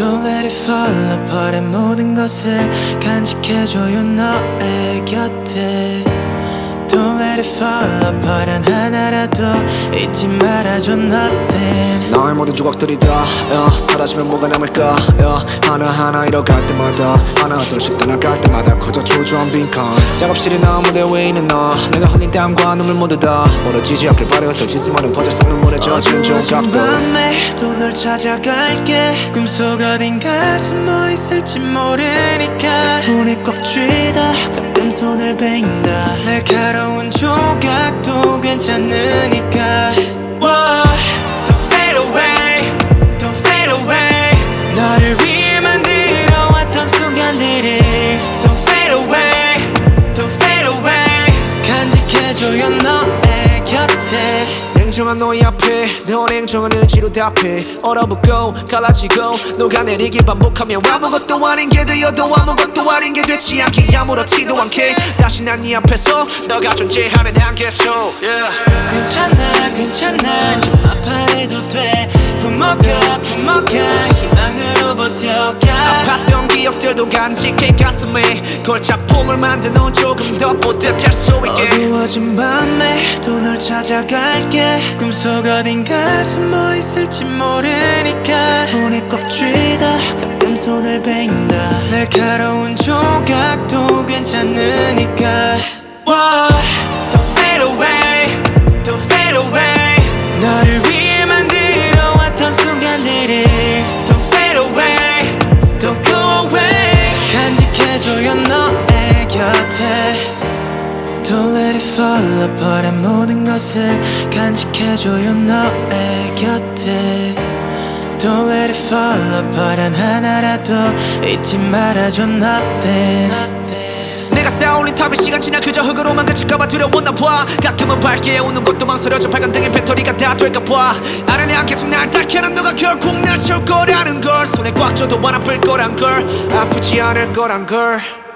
Don't let it fall apart 의 모든 것을 간직해줘요 너의 곁에. Don't let it fall apart 한 하나라도 잊지 말아줘 nothing. 나의 모든 조각들이 다 yeah, 사라지면 뭐가 남을까 yeah, 하나하나 잃어갈 때마다 하나 둘씩 떠나갈 때마다 커져 초조한 빈칸. 작업실에 나 무대 위에 있는 너 내가 흘린 땀과 눈물 모두 다 멀어지지 않길 바래왔던 짓수많은 퍼즐 속 눈물에 젖은 어두워 진 조각들 밤에 또널 찾아갈게. 꿈속 어딘가 숨어 있을지 모르니까. 손에 꽉 쥐다 가끔 손을 벤다. 날카로운 조각도 괜찮으니까. Don't fade away. 너를 위해 만들어 왔던 순간들을. Don't fade 간직해줘요 너의 곁에 냉정한 너의 앞에 더 냉정한 의지로 답해. 얼어붙고 갈라지고 녹아내리길 반복하며 아무것도 아닌 게 되어도 아무것도 아닌 게 되지 않게 아무렇지도 않게. 다시 난 네 앞에서 너가 존재하는 한계 속 yeah. 괜찮아 괜찮아. 좀 아파해도 돼. 품어가 품어가 기억들도 간직해 가슴에 걸작품을 만드는 조금 더 보답할 수 있게. 어두워진 밤에 또 널 찾아갈게. 꿈속 어딘가 숨어 있을지 모르니까. 손에 꽉 쥐다 가끔 손을 벤다. 날카로운 조각도 괜찮으니까. Whoa, 의 모든 것을 간직해줘요 너의 곁에. Don't let it fall apart 한 하나라도. 잊지 말아줘 nothing 내가 쌓아올린 탑의 시간 지나 그저 흙으로만 그칠까봐 두려웠나 봐. 가끔은 밝게 웃는 것도 망설여져. 빨간 등의 배터리가 다 될까 봐. 아는 안 계속 날 닦여는 누가 결국 날 채울 거라는 걸. 손에 꽉 쥐어도 안 아플 거란 걸. 아프지 않을 거란 걸